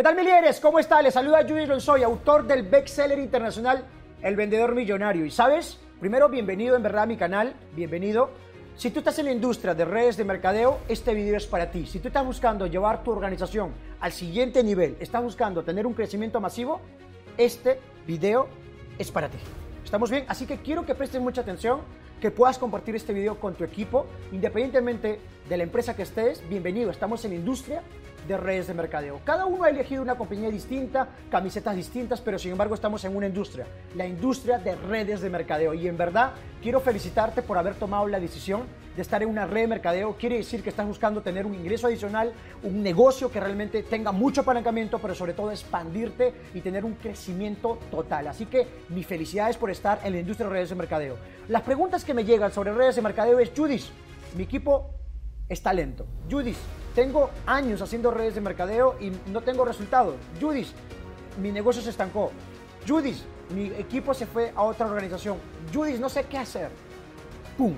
¿Qué tal, Milieres? ¿Cómo está? Les saluda Judith Lonsoy, autor del bestseller internacional El Vendedor Millonario. Y sabes, primero, bienvenido en verdad a mi canal, bienvenido. Si tú estás en la industria de redes de mercadeo, este video es para ti. Si tú estás buscando llevar tu organización al siguiente nivel, estás buscando tener un crecimiento masivo, este video es para ti. ¿Estamos bien? Así que quiero que prestes mucha atención, que puedas compartir este video con tu equipo, independientemente de la empresa que estés. Bienvenido, estamos en la industria de redes de mercadeo. Cada uno ha elegido una compañía distinta, camisetas distintas, pero sin embargo estamos en una industria, la industria de redes de mercadeo. Y en verdad quiero felicitarte por haber tomado la decisión de estar en una red de mercadeo. Quiere decir que estás buscando tener un ingreso adicional, un negocio que realmente tenga mucho apalancamiento, pero sobre todo expandirte y tener un crecimiento total. Así que mi felicidades por estar en la industria de redes de mercadeo. Las preguntas que me llegan sobre redes de mercadeo es, Judith, mi equipo es lento. Judith, tengo años haciendo redes de mercadeo y no tengo resultados. Judith, mi negocio se estancó. Judith, mi equipo se fue a otra organización. Judith, no sé qué hacer. ¡Pum!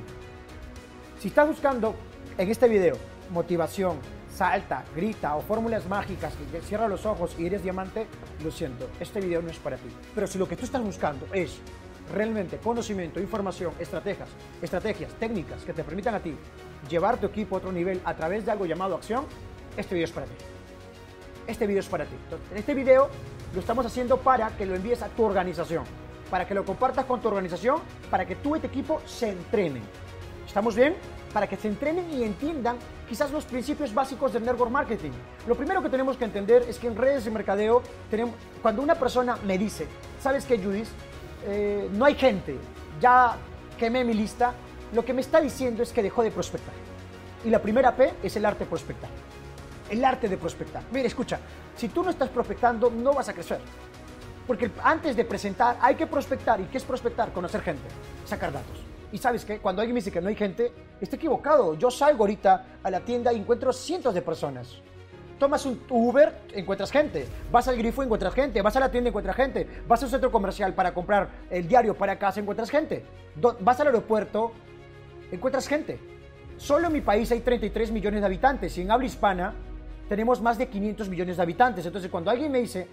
Si estás buscando en este video motivación, salta, grita o fórmulas mágicas que cierra los ojos y eres diamante, lo siento, este video no es para ti. Pero si lo que tú estás buscando es realmente conocimiento, información, estrategias, estrategias, técnicas que te permitan a ti llevar tu equipo a otro nivel a través de algo llamado acción, este video es para ti. Este video es para ti. este video lo estamos haciendo para que lo envíes a tu organización, para que lo compartas con tu organización, para que tú y tu equipo se entrenen. ¿Estamos bien? Para que se entrenen y entiendan quizás los principios básicos del network marketing. Lo primero que tenemos que entender es que en redes de mercadeo, tenemos, cuando una persona me dice, ¿sabes qué, Judith? Eh, no hay gente, ya quemé mi lista, lo que me está diciendo es que dejó de prospectar. Y la primera P es el arte de prospectar. El arte de prospectar. Mira, escucha, si tú no estás prospectando, no vas a crecer. Porque antes de presentar hay que prospectar. ¿Y qué es prospectar? Conocer gente, sacar datos. Y sabes qué, cuando alguien me dice que no hay gente, está equivocado. Yo salgo ahorita a la tienda y encuentro cientos de personas. Tomas un Uber, encuentras gente. Vas al grifo, encuentras gente. Vas a la tienda, encuentras gente. Vas a un centro comercial para comprar el diario para casa, encuentras gente. Vas al aeropuerto, encuentras gente. Solo en mi país hay 33 millones de habitantes y en habla hispana tenemos más de 500 millones de habitantes. Entonces, cuando alguien me dice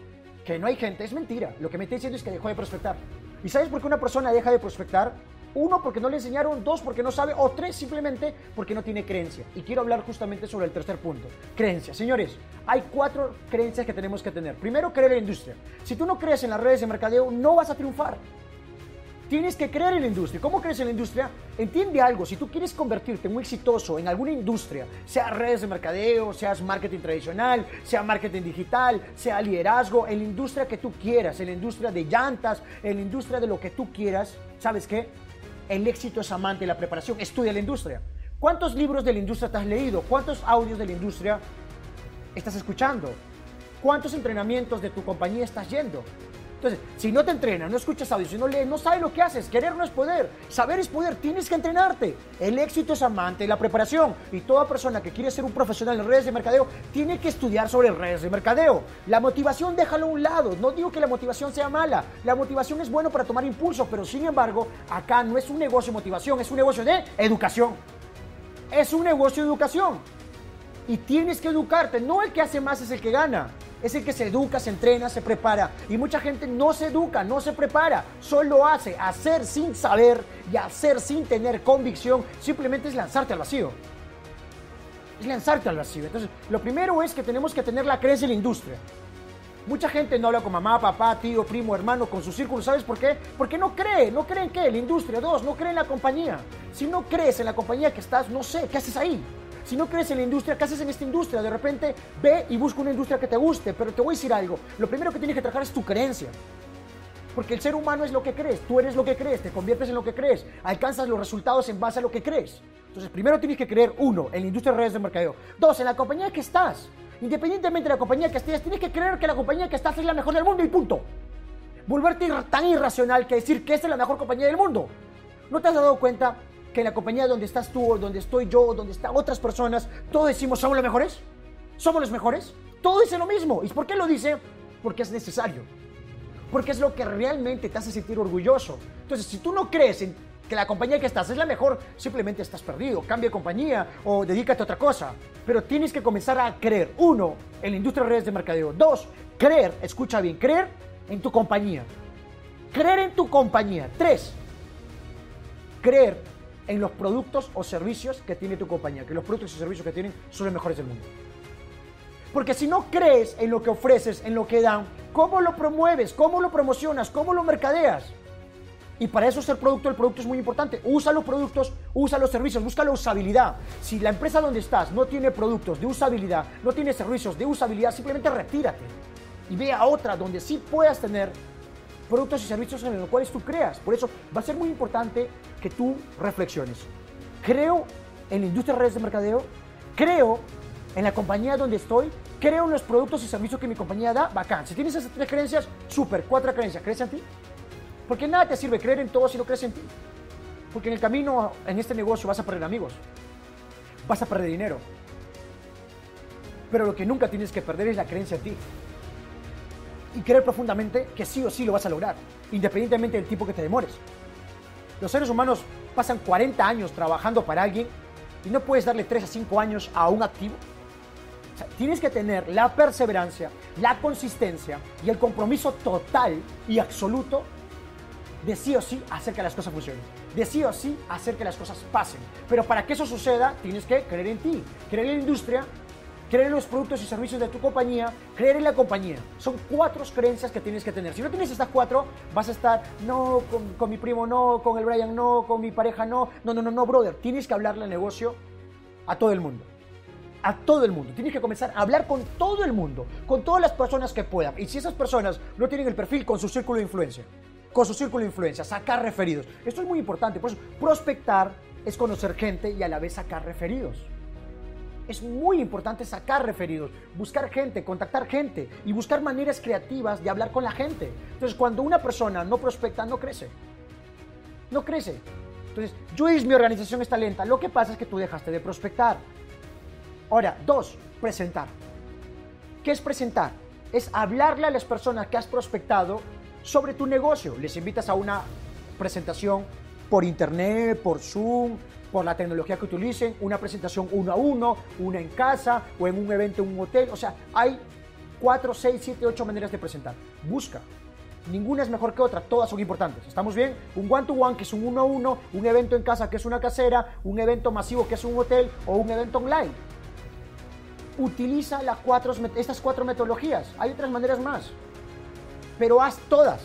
que no hay gente, es mentira. Lo que me está diciendo es que dejó de prospectar. ¿Y sabes por qué una persona deja de prospectar? Uno, porque no le enseñaron, dos, porque no sabe, o tres, simplemente porque no tiene creencia. Y quiero hablar justamente sobre el tercer punto, creencia. Señores, hay cuatro creencias que tenemos que tener. Primero, creer en la industria. Si tú no crees en las redes de mercadeo, no vas a triunfar. Tienes que creer en la industria. ¿Cómo crees en la industria? Entiende algo. Si tú quieres convertirte muy exitoso en alguna industria, sea redes de mercadeo, seas marketing tradicional, sea marketing digital, sea liderazgo, en la industria que tú quieras, en la industria de llantas, en la industria de lo que tú quieras, ¿sabes qué? El éxito es amante de la preparación. Estudia la industria. ¿Cuántos libros de la industria te has leído? ¿Cuántos audios de la industria estás escuchando? ¿Cuántos entrenamientos de tu compañía estás yendo? Entonces, si no te entrenas, no escuchas audio, si no lees, no sabes lo que haces. Querer no es poder. Saber es poder. Tienes que entrenarte. El éxito es amante de la preparación. Y toda persona que quiere ser un profesional en redes de mercadeo tiene que estudiar sobre redes de mercadeo. La motivación, déjalo a un lado. No digo que la motivación sea mala. La motivación es bueno para tomar impulso, pero sin embargo, acá no es un negocio de motivación, es un negocio de educación. Es un negocio de educación. Y tienes que educarte. No el que hace más es el que gana es el que se educa, se entrena, se prepara. Y mucha gente no se educa, no se prepara, solo hace. Hacer sin saber y hacer sin tener convicción simplemente es lanzarte al vacío. Es lanzarte al vacío. Entonces, lo primero es que tenemos que tener la creencia en la industria. Mucha gente no habla con mamá, papá, tío, primo, hermano, con su círculo. ¿Sabes por qué? Porque no cree. ¿No cree en qué? La industria. Dos, no cree en la compañía. Si no crees en la compañía que estás, no sé, ¿qué haces ahí? Si no crees en la industria, ¿qué haces en esta industria? De repente ve y busca una industria que te guste, pero te voy a decir algo. Lo primero que tienes que trabajar es tu creencia. Porque el ser humano es lo que crees, tú eres lo que crees, te conviertes en lo que crees, alcanzas los resultados en base a lo que crees. Entonces, primero tienes que creer, uno, en la industria de redes de mercadeo. Dos, en la compañía que estás. Independientemente de la compañía que estés, tienes que creer que la compañía que estás es la mejor del mundo y punto. Volverte tan irracional que decir que esta es la mejor compañía del mundo. ¿No te has dado cuenta que en la compañía donde estás tú, o donde estoy yo, donde están otras personas, todos decimos, ¿somos los mejores? ¿Somos los mejores? Todo dice lo mismo. ¿Y por qué lo dice? Porque es necesario. Porque es lo que realmente te hace sentir orgulloso. Entonces, si tú no crees en que la compañía que estás es la mejor, simplemente estás perdido. Cambia de compañía o dedícate a otra cosa. Pero tienes que comenzar a creer, uno, en la industria de redes de mercadeo. Dos, creer, escucha bien, creer en tu compañía. Creer en tu compañía. Tres, creer en los productos o servicios que tiene tu compañía, que los productos y servicios que tienen son los mejores del mundo. Porque si no crees en lo que ofreces, en lo que dan, ¿cómo lo promueves? ¿Cómo lo promocionas? ¿Cómo lo mercadeas? Y para eso es el producto, el producto es muy importante. Usa los productos, usa los servicios, busca la usabilidad. Si la empresa donde estás no tiene productos de usabilidad, no tiene servicios de usabilidad, simplemente retírate y ve a otra donde sí puedas tener productos y servicios en los cuales tú creas. Por eso va a ser muy importante que tú reflexiones. Creo en la industria de redes de mercadeo, creo en la compañía donde estoy, creo en los productos y servicios que mi compañía da, bacán. Si tienes esas tres creencias, súper, cuatro creencias, ¿crees en ti? Porque nada te sirve creer en todo si no crees en ti. Porque en el camino, en este negocio, vas a perder amigos, vas a perder dinero. Pero lo que nunca tienes que perder es la creencia en ti. Y creer profundamente que sí o sí lo vas a lograr, independientemente del tiempo que te demores. Los seres humanos pasan 40 años trabajando para alguien y no puedes darle 3 a 5 años a un activo. tienes que tener la perseverancia, la consistencia y el compromiso total y absoluto de sí o sí hacer que las cosas funcionen, de sí o sí hacer que las cosas pasen. Pero para que eso suceda, tienes que creer en ti, creer en la industria, creer en los productos y servicios de tu compañía, creer en la compañía. Son cuatro creencias que tienes que tener. Si no tienes estas cuatro, vas a estar, no, con, mi primo no, con el Brian no, con mi pareja no. No, no, no, no, brother. Tienes que hablarle al negocio a todo el mundo. A todo el mundo. Tienes que comenzar a hablar con todo el mundo, con todas las personas que puedan. Y si esas personas no tienen el perfil, con su círculo de influencia. Con su círculo de influencia, sacar referidos. Esto es muy importante. Por eso, prospectar es conocer gente y a la vez sacar referidos es muy importante sacar referidos, buscar gente, contactar gente y buscar maneras creativas de hablar con la gente. Entonces, cuando una persona no prospecta, no crece. No crece. Entonces, Juice, mi organización está lenta. Lo que pasa es que tú dejaste de prospectar. Ahora, dos, presentar. ¿Qué es presentar? Es hablarle a las personas que has prospectado sobre tu negocio. Les invitas a una presentación por internet, por Zoom, por la tecnología que utilicen, una presentación uno a uno, una en casa o en un evento en un hotel. O sea, hay cuatro, seis, siete, ocho maneras de presentar. Busca. Ninguna es mejor que otra, todas son importantes. ¿Estamos bien? Un one-to-one que es un uno a uno, un evento en casa que es una casera, un evento masivo que es un hotel o un evento online. Utiliza las cuatro, estas cuatro metodologías. Hay otras maneras más. Pero haz todas.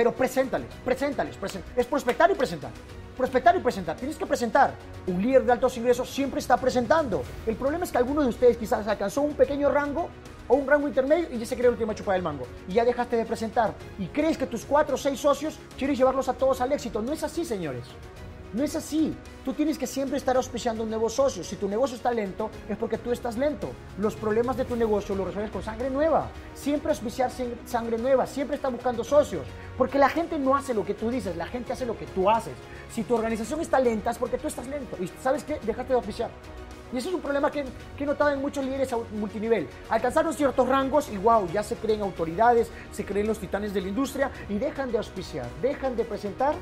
Pero preséntales, preséntales, preséntales. Es prospectar y presentar prospectar y presentar. Tienes que presentar. Un líder de altos ingresos siempre está presentando. El problema es que alguno de ustedes quizás alcanzó un pequeño rango o un rango intermedio y ya se cree el último chupa del mango. Y ya dejaste de presentar. Y crees que tus cuatro o seis socios quieres llevarlos a todos al éxito. No es así, señores. No es así. Tú tienes que siempre estar auspiciando un nuevo socio. Si tu negocio está lento, es porque tú estás lento. Los problemas de tu negocio los resuelves con sangre nueva. Siempre auspiciar sangre nueva. Siempre está buscando socios. Porque la gente no hace lo que tú dices, la gente hace lo que tú haces. Si tu organización está lenta, es porque tú estás lento. ¿Y sabes qué? Déjate de auspiciar. Y eso es un problema que, que, he notado en muchos líderes multinivel. Alcanzaron ciertos rangos y wow, ya se creen autoridades, se creen los titanes de la industria y dejan de auspiciar, dejan de presentar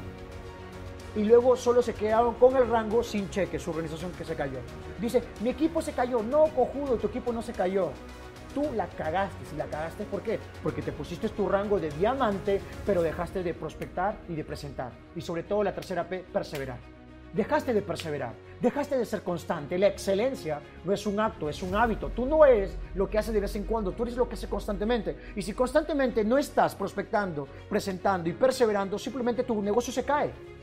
y luego solo se quedaron con el rango sin cheque, su organización que se cayó. Dice, mi equipo se cayó. No, cojudo, tu equipo no se cayó. Tú la cagaste. Si la cagaste, ¿por qué? Porque te pusiste tu rango de diamante, pero dejaste de prospectar y de presentar. Y sobre todo la tercera P, perseverar. Dejaste de perseverar, dejaste de ser constante. La excelencia no es un acto, es un hábito. Tú no eres lo que haces de vez en cuando, tú eres lo que haces constantemente. Y si constantemente no estás prospectando, presentando y perseverando, simplemente tu negocio se cae.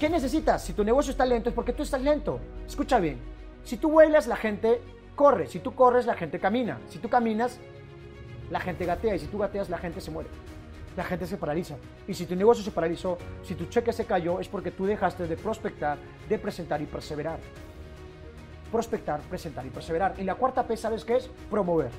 ¿Qué necesitas? Si tu negocio está lento es porque tú estás lento. Escucha bien. Si tú vuelas, la gente corre. Si tú corres, la gente camina. Si tú caminas, la gente gatea. Y si tú gateas, la gente se muere. La gente se paraliza. Y si tu negocio se paralizó, si tu cheque se cayó, es porque tú dejaste de prospectar, de presentar y perseverar. Prospectar, presentar y perseverar. Y la cuarta P, ¿sabes qué es? Promover.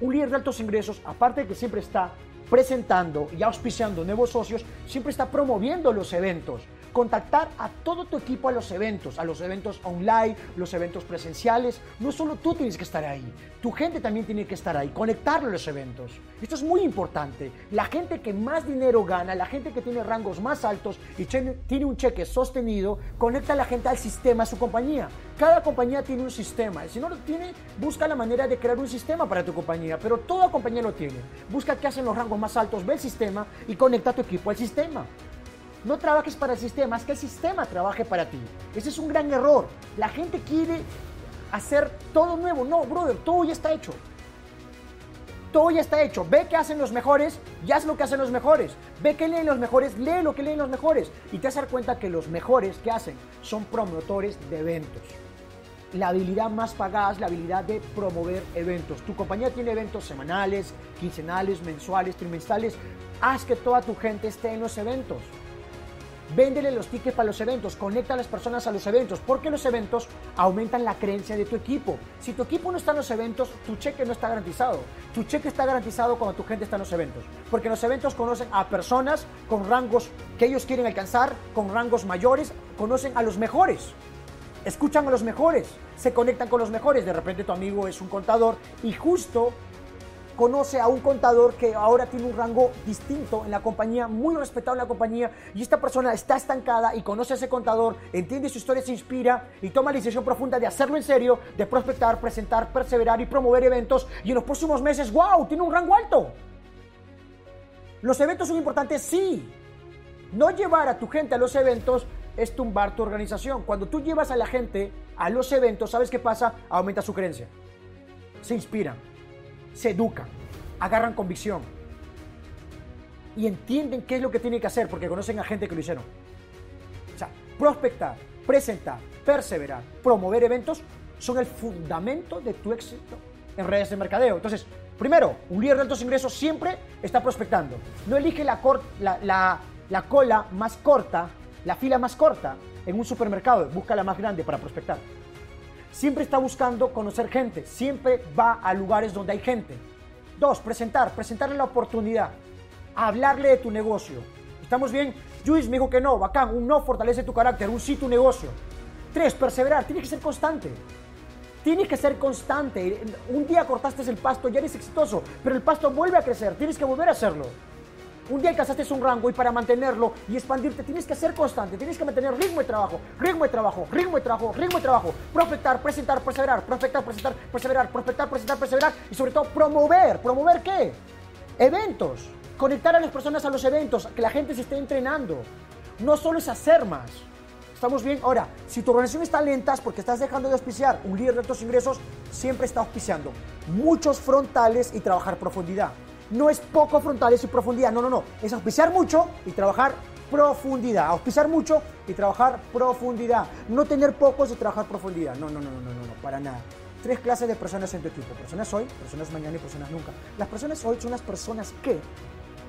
Un líder de altos ingresos, aparte de que siempre está presentando y auspiciando nuevos socios, siempre está promoviendo los eventos. Contactar a todo tu equipo a los eventos, a los eventos online, los eventos presenciales. No solo tú tienes que estar ahí, tu gente también tiene que estar ahí, conectarlo a los eventos. Esto es muy importante. La gente que más dinero gana, la gente que tiene rangos más altos y tiene un cheque sostenido, conecta a la gente al sistema, a su compañía. Cada compañía tiene un sistema. Si no lo tiene, busca la manera de crear un sistema para tu compañía. Pero toda compañía lo tiene. Busca qué hacen los rangos más altos, ve el sistema y conecta a tu equipo al sistema. No trabajes para el sistema, es que el sistema trabaje para ti. Ese es un gran error. La gente quiere hacer todo nuevo. No, brother, todo ya está hecho. Todo ya está hecho. Ve qué hacen los mejores y haz lo que hacen los mejores. Ve qué leen los mejores, lee lo que leen los mejores. Y te vas a dar cuenta que los mejores que hacen son promotores de eventos. La habilidad más pagada es la habilidad de promover eventos. Tu compañía tiene eventos semanales, quincenales, mensuales, trimestrales. Haz que toda tu gente esté en los eventos. Véndele los tickets para los eventos, conecta a las personas a los eventos, porque los eventos aumentan la creencia de tu equipo. Si tu equipo no está en los eventos, tu cheque no está garantizado. Tu cheque está garantizado cuando tu gente está en los eventos, porque en los eventos conocen a personas con rangos que ellos quieren alcanzar, con rangos mayores, conocen a los mejores. Escuchan a los mejores, se conectan con los mejores. De repente tu amigo es un contador y justo conoce a un contador que ahora tiene un rango distinto en la compañía, muy respetado en la compañía, y esta persona está estancada y conoce a ese contador, entiende su historia, se inspira y toma la decisión profunda de hacerlo en serio, de prospectar, presentar, perseverar y promover eventos, y en los próximos meses, wow, tiene un rango alto. Los eventos son importantes, sí. No llevar a tu gente a los eventos es tumbar tu organización. Cuando tú llevas a la gente a los eventos, ¿sabes qué pasa? Aumenta su creencia. Se inspira se educan, agarran convicción y entienden qué es lo que tienen que hacer porque conocen a gente que lo hicieron. O sea, prospectar, presentar, perseverar, promover eventos son el fundamento de tu éxito en redes de mercadeo. Entonces, primero, un líder de altos ingresos siempre está prospectando. No elige la, la, la cola más corta, la fila más corta en un supermercado, busca la más grande para prospectar siempre está buscando conocer gente, siempre va a lugares donde hay gente. Dos, presentar, presentarle la oportunidad, hablarle de tu negocio. ¿Estamos bien? Luis me dijo que no, bacán, un no fortalece tu carácter, un sí tu negocio. Tres, perseverar, tienes que ser constante. Tienes que ser constante. Un día cortaste el pasto, ya eres exitoso, pero el pasto vuelve a crecer, tienes que volver a hacerlo. Un día alcanzaste un rango y para mantenerlo y expandirte tienes que ser constante, tienes que mantener ritmo de trabajo, ritmo de trabajo, ritmo de trabajo, ritmo de trabajo, prospectar, presentar, perseverar, prospectar, presentar, perseverar, prospectar, presentar, perseverar y sobre todo promover. ¿Promover qué? Eventos. Conectar a las personas a los eventos, que la gente se esté entrenando. No solo es hacer más. ¿Estamos bien? Ahora, si tu organización está lenta porque estás dejando de auspiciar. Un líder de altos ingresos siempre está auspiciando muchos frontales y trabajar profundidad no es poco frontales y profundidad, no, no, no, es auspiciar mucho y trabajar profundidad, auspiciar mucho y trabajar profundidad, no tener pocos y trabajar profundidad, no, no, no, no, no, no, para nada. Tres clases de personas en tu equipo, personas hoy, personas mañana y personas nunca. Las personas hoy son las personas que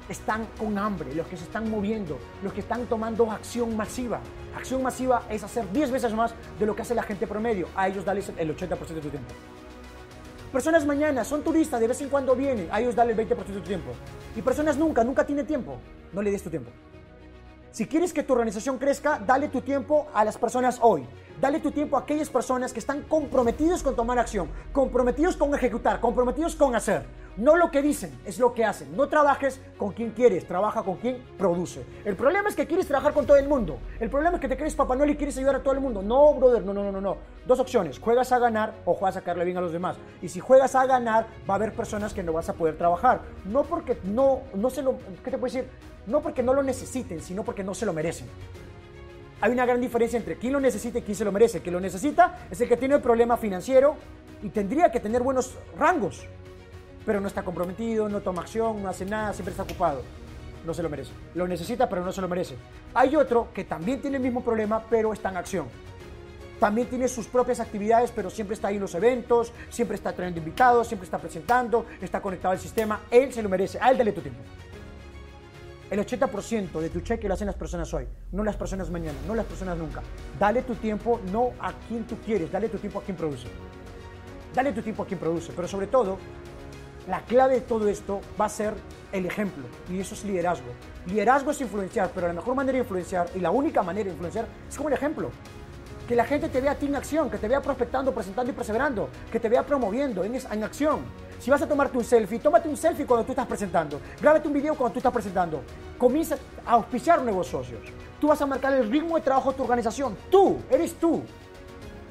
están con hambre, los que se están moviendo, los que están tomando acción masiva. Acción masiva es hacer 10 veces más de lo que hace la gente promedio. A ellos dales el 80% de tu tiempo. Personas mañana son turistas, de vez en cuando vienen, a ellos dale el 20% de tu tiempo. Y personas nunca, nunca tiene tiempo. No le des tu tiempo. Si quieres que tu organización crezca, dale tu tiempo a las personas hoy. Dale tu tiempo a aquellas personas que están comprometidos con tomar acción, comprometidos con ejecutar, comprometidos con hacer. No lo que dicen, es lo que hacen. No trabajes con quien quieres, trabaja con quien produce. El problema es que quieres trabajar con todo el mundo. El problema es que te crees Papá Noel y quieres ayudar a todo el mundo. No, brother, no, no, no, no. Dos opciones, juegas a ganar o juegas a sacarle bien a los demás. Y si juegas a ganar, va a haber personas que no vas a poder trabajar. No porque no, no se lo, ¿qué te puedo decir? No porque no lo necesiten, sino porque no se lo merecen hay una gran diferencia entre quién lo necesita y quién se lo merece. Quien lo necesita es el que tiene un problema financiero y tendría que tener buenos rangos, pero no está comprometido, no toma acción, no hace nada, siempre está ocupado. No se lo merece. Lo necesita, pero no se lo merece. Hay otro que también tiene el mismo problema, pero está en acción. También tiene sus propias actividades, pero siempre está ahí en los eventos, siempre está trayendo invitados, siempre está presentando, está conectado al sistema. Él se lo merece. A él dale tu tiempo. El 80% de tu cheque lo hacen las personas hoy, no las personas mañana, no las personas nunca. Dale tu tiempo no a quien tú quieres, dale tu tiempo a quien produce. Dale tu tiempo a quien produce, pero sobre todo, la clave de todo esto va a ser el ejemplo, y eso es liderazgo. Liderazgo es influenciar, pero la mejor manera de influenciar y la única manera de influenciar es como el ejemplo. Que la gente te vea a ti en acción, que te vea prospectando, presentando y perseverando, que te vea promoviendo en, en acción. Si vas a tomarte un selfie, tómate un selfie cuando tú estás presentando. Grábate un video cuando tú estás presentando. Comienza a auspiciar nuevos socios. Tú vas a marcar el ritmo de trabajo de tu organización. Tú, eres tú.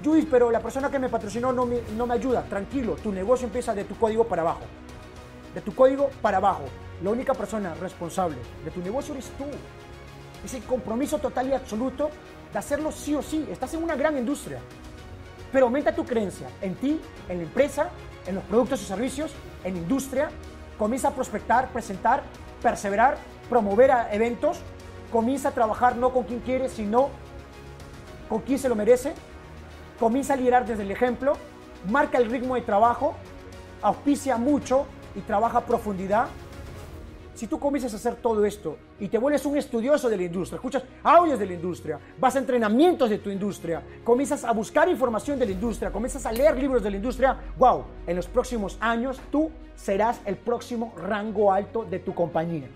Judith, pero la persona que me patrocinó no me, no me ayuda. Tranquilo, tu negocio empieza de tu código para abajo. De tu código para abajo. La única persona responsable de tu negocio eres tú. Es el compromiso total y absoluto de hacerlo sí o sí. Estás en una gran industria. Pero aumenta tu creencia en ti, en la empresa, en los productos y servicios, en la industria. Comienza a prospectar, presentar, perseverar, promover a eventos. Comienza a trabajar no con quien quiere, sino con quien se lo merece. Comienza a liderar desde el ejemplo. Marca el ritmo de trabajo. Auspicia mucho y trabaja profundidad si tú comienzas a hacer todo esto y te vuelves un estudioso de la industria, escuchas audios de la industria, vas a entrenamientos de tu industria, comienzas a buscar información de la industria, comienzas a leer libros de la industria, wow, en los próximos años tú serás el próximo rango alto de tu compañía.